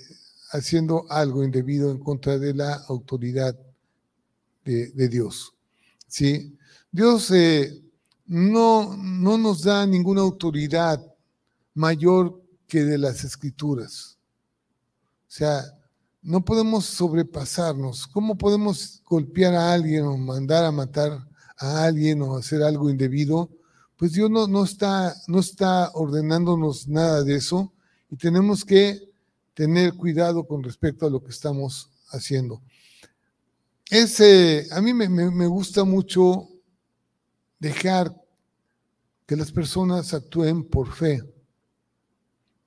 haciendo algo indebido en contra de la autoridad de, Dios. ¿sí? Dios eh, no, no nos da ninguna autoridad mayor que de las escrituras. O sea, no podemos sobrepasarnos. ¿Cómo podemos golpear a alguien o mandar a matar a alguien o hacer algo indebido? Pues Dios no, no, está, no está ordenándonos nada de eso y tenemos que tener cuidado con respecto a lo que estamos haciendo. a mí me, me gusta mucho dejar que las personas actúen por fe,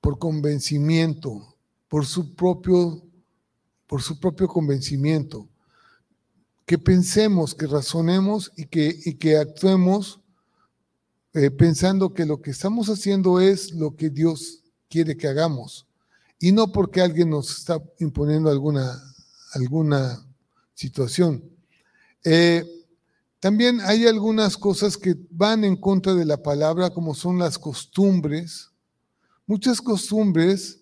por convencimiento, por su propio, por su propio convencimiento. Que pensemos, que razonemos y que, y que actuemos eh, pensando que lo que estamos haciendo es lo que Dios quiere que hagamos y no porque alguien nos está imponiendo alguna, alguna situación. Eh, también hay algunas cosas que van en contra de la palabra, como son las costumbres. Muchas costumbres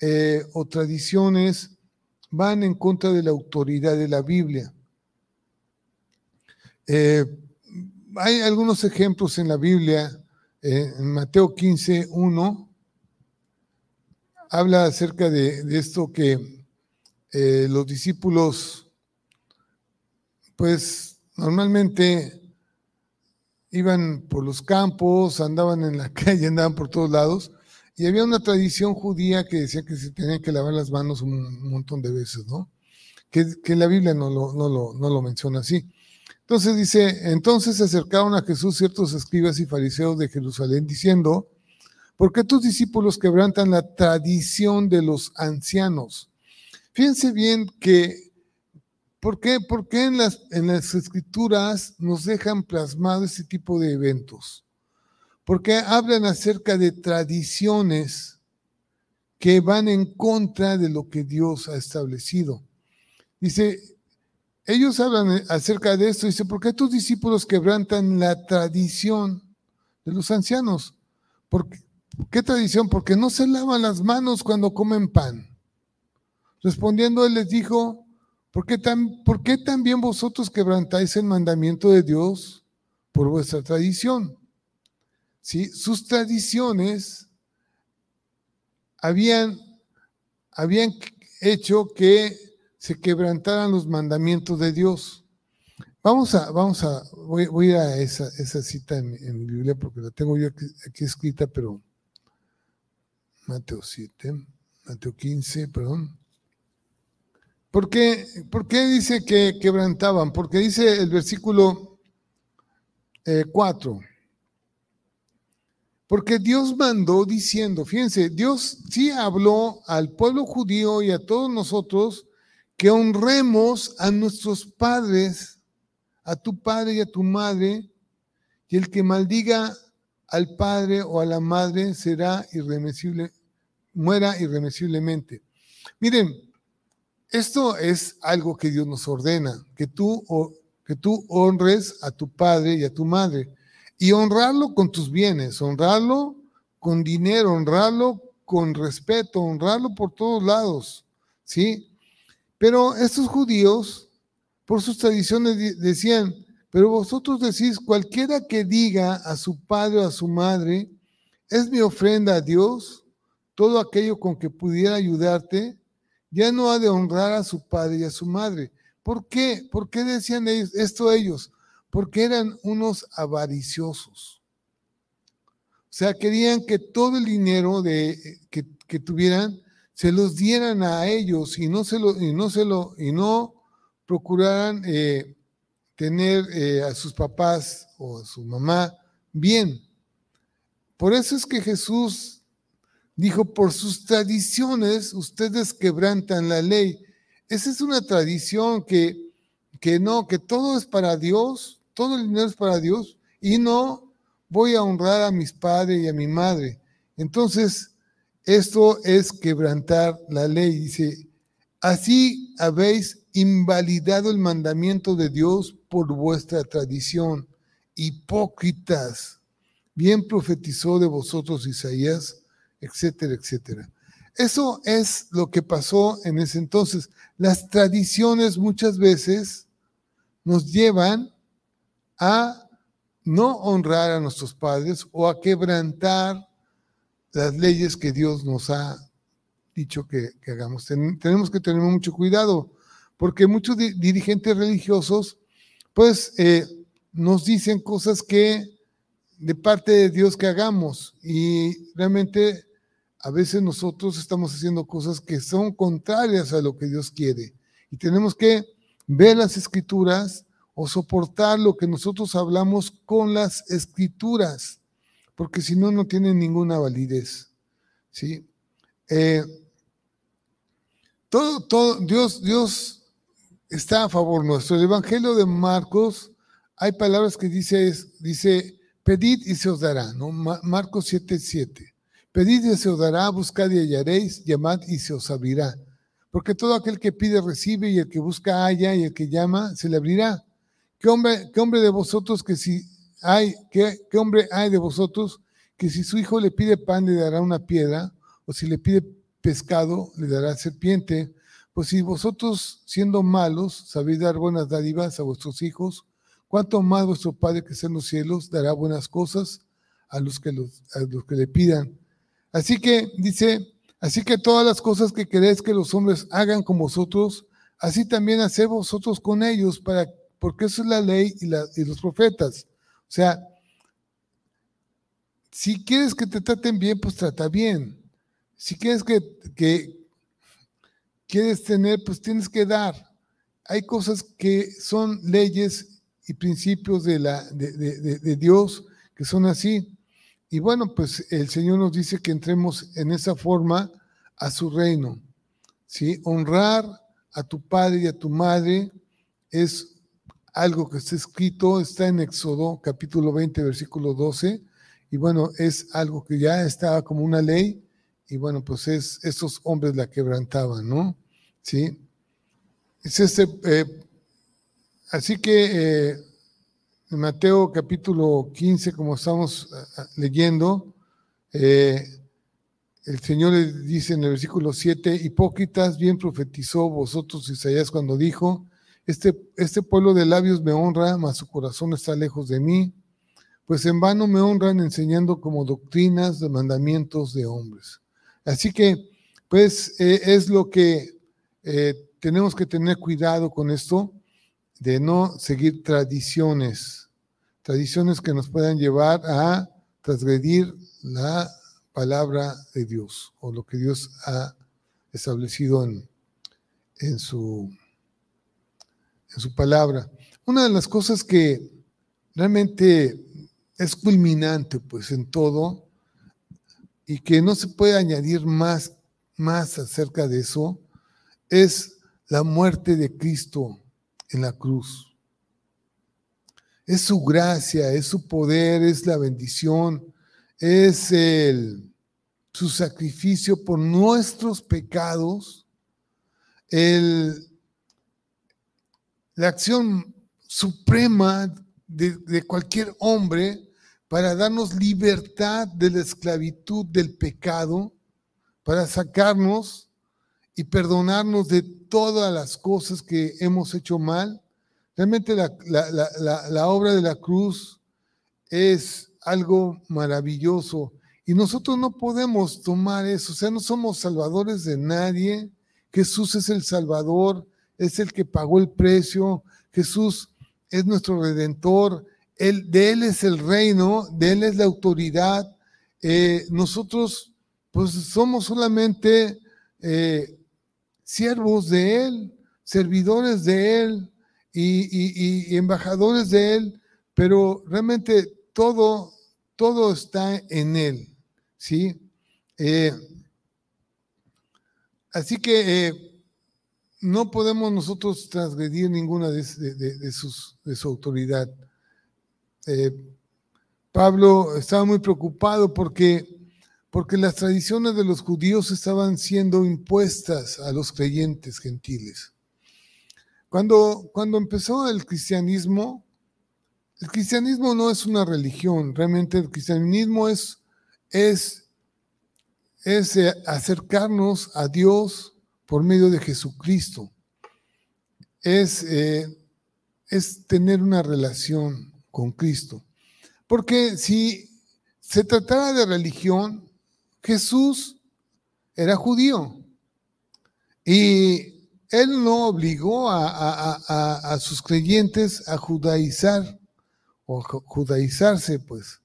eh, o tradiciones van en contra de la autoridad de la Biblia. Eh, hay algunos ejemplos en la Biblia, en Mateo 15, 1, habla acerca de, esto que los discípulos, pues normalmente iban por los campos, andaban en la [LAUGHS] calle, andaban por todos lados, y había una tradición judía que decía que se tenían que lavar las manos un montón de veces, ¿no? Que, la Biblia no lo, no, lo, no lo menciona así. Entonces dice, entonces se acercaron a Jesús ciertos escribas y fariseos de Jerusalén diciendo, ¿por qué tus discípulos quebrantan la tradición de los ancianos? Fíjense bien que, ¿por qué, por qué en, las, en las escrituras nos dejan plasmado ese tipo de eventos? porque hablan acerca de tradiciones que van en contra de lo que Dios ha establecido. Dice, ellos hablan acerca de esto, dice, ¿por qué tus discípulos quebrantan la tradición de los ancianos? ¿Por qué, tradición? Porque no se lavan las manos cuando comen pan. Respondiendo, él les dijo, ¿por qué, ¿por qué también vosotros quebrantáis el mandamiento de Dios por vuestra tradición? sus tradiciones habían, habían hecho que se quebrantaran los mandamientos de Dios. Vamos a, vamos a, voy, a esa, esa cita en, mi Biblia porque la tengo yo aquí, escrita, pero Mateo 7, Mateo 15, perdón. ¿Por qué, ¿Por qué, dice que quebrantaban? Porque dice el versículo 4. Eh, porque Dios mandó diciendo, fíjense, Dios sí habló al pueblo judío y a todos nosotros que honremos a nuestros padres, a tu padre y a tu madre, y el que maldiga al padre o a la madre será irremisible, muera irremisiblemente. Miren, esto es algo que Dios nos ordena, que tú que tú honres a tu padre y a tu madre. Y honrarlo con tus bienes, honrarlo con dinero, honrarlo con respeto, honrarlo por todos lados, ¿sí? Pero estos judíos, por sus tradiciones, decían, pero vosotros decís, cualquiera que diga a su padre o a su madre, es mi ofrenda a Dios, todo aquello con que pudiera ayudarte, ya no ha de honrar a su padre y a su madre. ¿Por qué? ¿Por qué decían ellos, esto ellos? Porque eran unos avariciosos. O sea, querían que todo el dinero que, tuvieran se los dieran a ellos y no se lo, y no se lo, y no procuraran eh, tener eh, a sus papás o a su mamá bien. Por eso es que Jesús dijo, por sus tradiciones ustedes quebrantan la ley. Esa es una tradición que, que no, que todo es para Dios, todo el dinero es para Dios y no voy a honrar a mis padres y a mi madre. Entonces, esto es quebrantar la ley. Dice, así habéis invalidado el mandamiento de Dios por vuestra tradición. Hipócritas, bien profetizó de vosotros Isaías, etcétera, etcétera. Eso es lo que pasó en ese entonces. Las tradiciones muchas veces nos llevan a no honrar a nuestros padres o a quebrantar las leyes que Dios nos ha dicho que, hagamos. tenemos que tener mucho cuidado porque muchos dirigentes religiosos pues eh, nos dicen cosas que de parte de Dios que hagamos y realmente a veces nosotros estamos haciendo cosas que son contrarias a lo que Dios quiere y tenemos que ver las escrituras o soportar lo que nosotros hablamos con las escrituras, porque si no, no tienen ninguna validez. ¿sí? Eh, todo, Dios, Dios está a favor nuestro. El Evangelio de Marcos, hay palabras que dice, dice pedid y se os dará, ¿no? Marcos 7, 7. Pedid y se os dará, buscad y hallaréis, llamad y se os abrirá. Porque todo aquel que pide recibe y el que busca halla y el que llama se le abrirá. ¿Qué hombre, qué hombre de vosotros que si hay, qué, qué hombre hay de vosotros que si su hijo le pide pan le dará una piedra o si le pide pescado le dará serpiente? Pues si vosotros, siendo malos, sabéis dar buenas dádivas a vuestros hijos, ¿cuánto más vuestro Padre que está en los cielos dará buenas cosas a los que, los, a los que le pidan? Así que, dice, así que todas las cosas que queréis que los hombres hagan con vosotros, así también haced vosotros con ellos, para, porque eso es la ley y, la, y los profetas. O sea, si quieres que te traten bien, pues trata bien. Si quieres que, que, quieres tener, pues tienes que dar. Hay cosas que son leyes y principios de, la, de, Dios que son así. Y bueno, pues el Señor nos dice que entremos en esa forma a su reino. ¿sí? Honrar a tu padre y a tu madre es algo que está escrito, está en Éxodo capítulo 20, versículo 12, y bueno, es algo que ya estaba como una ley, y bueno, pues es, esos hombres la quebrantaban, ¿no? Sí. Es este, eh, así que eh, en Mateo capítulo 15, como estamos eh, leyendo, el Señor le dice en el versículo 7, hipócritas, bien profetizó vosotros Isaías cuando dijo, este, este pueblo de labios me honra, mas su corazón está lejos de mí, pues en vano me honran enseñando como doctrinas de mandamientos de hombres. Así que, pues, eh, es lo que eh, tenemos que tener cuidado con esto, de no seguir tradiciones, tradiciones que nos puedan llevar a transgredir la palabra de Dios o lo que Dios ha establecido en, en, su, en su palabra. Una de las cosas que realmente es culminante pues en todo y que no se puede añadir más, más acerca de eso, es la muerte de Cristo en la cruz. Es su gracia, es su poder, es la bendición, es el, su sacrificio por nuestros pecados, el, la acción suprema de, de cualquier hombre para darnos libertad de la esclavitud del pecado, para sacarnos y perdonarnos de todas las cosas que hemos hecho mal. Realmente la, la, obra de la cruz es algo maravilloso y nosotros no podemos tomar eso, o sea, no somos salvadores de nadie. Jesús es el Salvador, es el que pagó el precio, Jesús es nuestro redentor, él, de Él es el reino, de Él es la autoridad. Eh, nosotros pues somos solamente eh, siervos de Él, servidores de Él y, embajadores de Él, pero realmente todo, todo está en Él, ¿sí? Eh, así que no podemos nosotros transgredir ninguna de su autoridad. Eh, Pablo estaba muy preocupado porque, porque las tradiciones de los judíos estaban siendo impuestas a los creyentes gentiles. Cuando, cuando empezó el cristianismo, el cristianismo no es una religión, realmente el cristianismo es, es, es eh, acercarnos a Dios por medio de Jesucristo. Es, eh, es tener una relación con Cristo. Porque si se tratara de religión, Jesús era judío. Y él no obligó a, sus creyentes a judaizar o judaizarse, pues,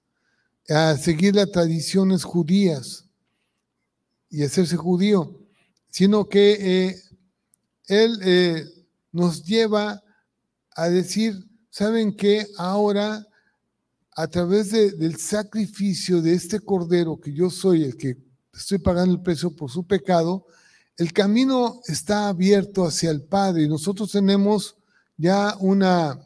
a seguir las tradiciones judías y hacerse judío, sino que eh, él eh, nos lleva a decir, ¿saben que ahora a través del sacrificio de este cordero, que yo soy el que estoy pagando el precio por su pecado, el camino está abierto hacia el Padre y nosotros tenemos ya una,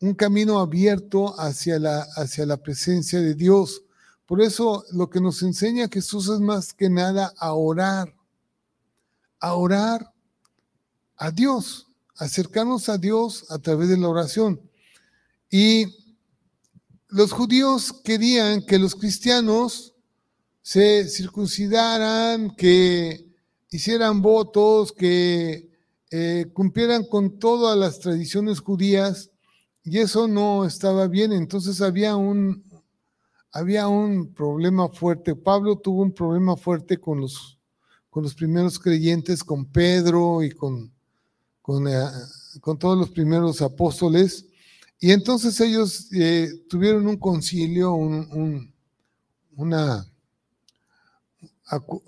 un camino abierto hacia la, hacia la presencia de Dios. Por eso lo que nos enseña Jesús es más que nada a orar, a orar a Dios acercarnos a Dios a través de la oración. Y los judíos querían que los cristianos se circuncidaran, que hicieran votos, que eh, cumplieran con todas las tradiciones judías, y eso no estaba bien. Entonces había un, había un problema fuerte. Pablo tuvo un problema fuerte con los, con los primeros creyentes, con Pedro y con eh, con, todos los primeros apóstoles. Y entonces ellos eh, tuvieron un concilio, un, una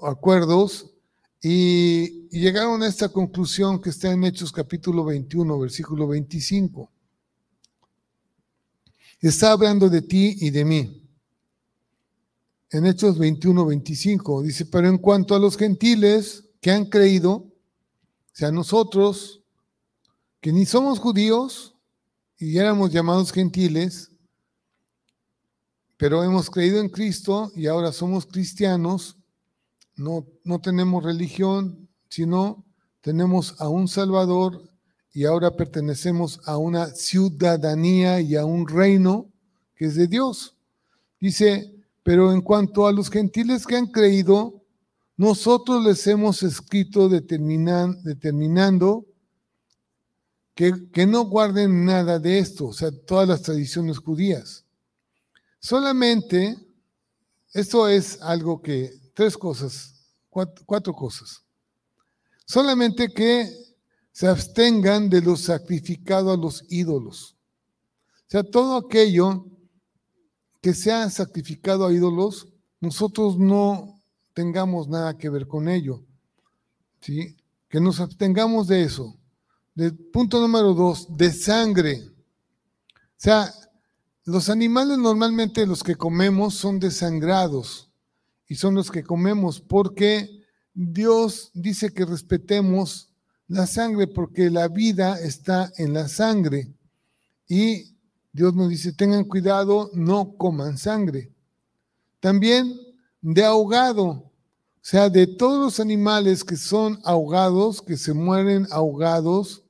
acuerdos y, llegaron a esta conclusión que está en Hechos capítulo 21, versículo 25. Está hablando de ti y de mí. En Hechos 21, 25 dice, pero en cuanto a los gentiles que han creído, sea, nosotros, que ni somos judíos y éramos llamados gentiles, pero hemos creído en Cristo y ahora somos cristianos, no, no tenemos religión, sino tenemos a un Salvador y ahora pertenecemos a una ciudadanía y a un reino que es de Dios. Dice, pero en cuanto a los gentiles que han creído, nosotros les hemos escrito determinando que, no guarden nada de esto, o sea, todas las tradiciones judías. Solamente, esto es algo que, tres cosas, cuatro, cosas. Solamente que se abstengan de lo sacrificado a los ídolos. O sea, todo aquello que sea sacrificado a ídolos, nosotros no tengamos nada que ver con ello. ¿sí? Que nos abstengamos de eso punto número dos, de sangre. O sea, los animales normalmente los que comemos son desangrados y son los que comemos porque Dios dice que respetemos la sangre porque la vida está en la sangre. Y Dios nos dice, tengan cuidado, no coman sangre. También de ahogado, o sea, de todos los animales que son ahogados, que se mueren ahogados,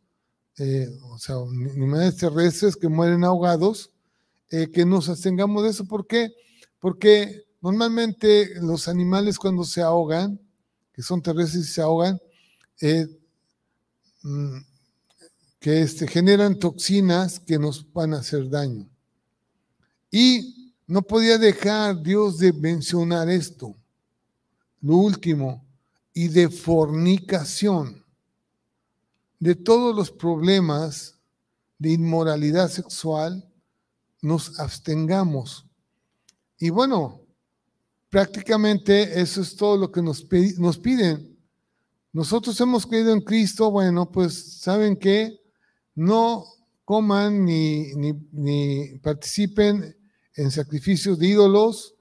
eh, o sea, animales terrestres que mueren ahogados, eh, que nos abstengamos de eso. ¿Por qué? Porque normalmente los animales cuando se ahogan, que son terrestres y se ahogan, eh, mm, que este, generan toxinas que nos van a hacer daño. Y no podía dejar Dios de mencionar esto, lo último, y de fornicación, de todos los problemas de inmoralidad sexual, nos abstengamos. Y bueno, prácticamente eso es todo lo que nos, nos piden. Nosotros hemos creído en Cristo, bueno, pues saben que no coman ni, ni, participen en sacrificios de ídolos,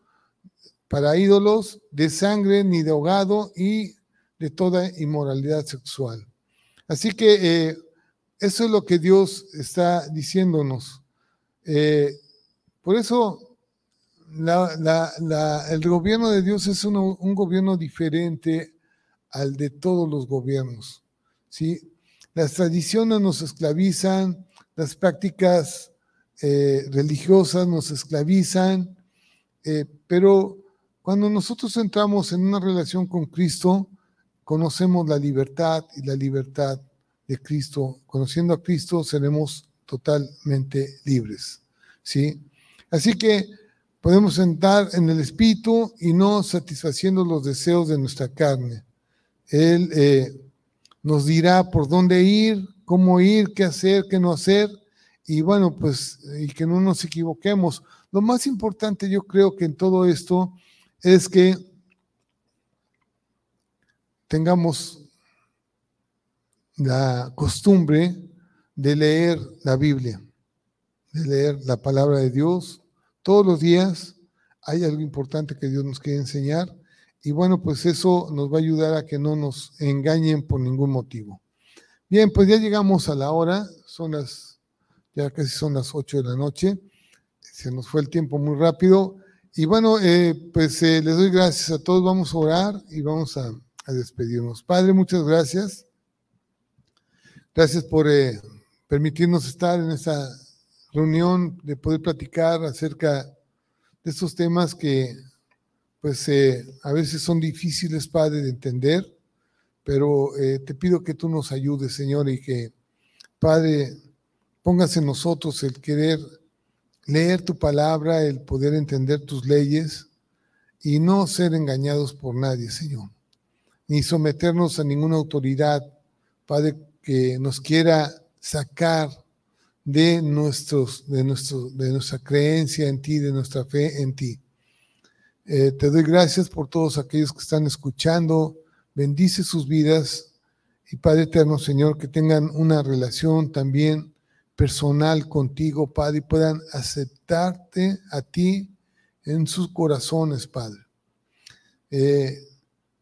para ídolos, de sangre, ni de ahogado y de toda inmoralidad sexual. Así que eh, eso es lo que Dios está diciéndonos. Eh, por eso el gobierno de Dios es un gobierno diferente al de todos los gobiernos. ¿sí? Las tradiciones nos esclavizan, las prácticas eh, religiosas nos esclavizan, pero cuando nosotros entramos en una relación con Cristo, conocemos la libertad y la libertad de Cristo. Conociendo a Cristo seremos totalmente libres. ¿sí? Así que podemos entrar en el Espíritu y no satisfaciendo los deseos de nuestra carne. Él eh, nos dirá por dónde ir, cómo ir, qué hacer, qué no hacer, y bueno, pues, y que no nos equivoquemos. Lo más importante yo creo que en todo esto es que tengamos la costumbre de leer la Biblia, de leer la palabra de Dios. Todos los días hay algo importante que Dios nos quiere enseñar y bueno, pues eso nos va a ayudar a que no nos engañen por ningún motivo. Bien, pues ya llegamos a la hora, son las, ya casi son las 8 de la noche, se nos fue el tiempo muy rápido. Y bueno, eh, pues eh, les doy gracias a todos, vamos a orar y vamos a, despedirnos. Padre, muchas gracias. Gracias por eh, permitirnos estar en esta reunión, de poder platicar acerca de estos temas que pues eh, a veces son difíciles, Padre, de entender, pero eh, te pido que tú nos ayudes, Señor, y que, Padre, pongas en nosotros el querer leer tu palabra, el poder entender tus leyes y no ser engañados por nadie, Señor, ni someternos a ninguna autoridad, Padre, que nos quiera sacar de, nuestros, de, de nuestra creencia en ti, de nuestra fe en ti. Eh, te doy gracias por todos aquellos que están escuchando. Bendice sus vidas. Y Padre eterno, Señor, que tengan una relación también personal contigo, Padre, y puedan aceptarte a ti en sus corazones, Padre. Eh,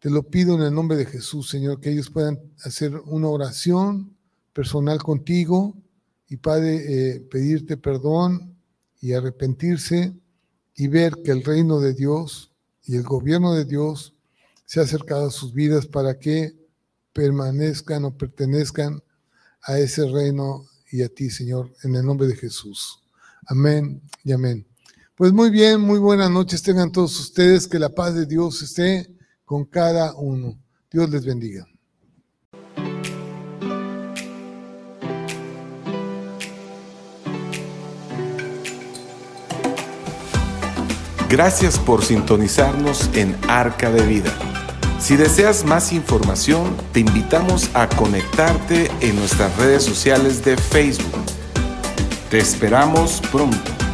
te lo pido en el nombre de Jesús, Señor, que ellos puedan hacer una oración personal contigo y, Padre, eh, pedirte perdón y arrepentirse y ver que el reino de Dios y el gobierno de Dios se ha acercado a sus vidas para que permanezcan o pertenezcan a ese reino y a ti, Señor, en el nombre de Jesús. Amén y amén. Pues muy bien, muy buenas noches tengan todos ustedes, que la paz de Dios esté con cada uno. Dios les bendiga. Gracias por sintonizarnos en Arca de Vida. Si deseas más información, te invitamos a conectarte en nuestras redes sociales de Facebook. Te esperamos pronto.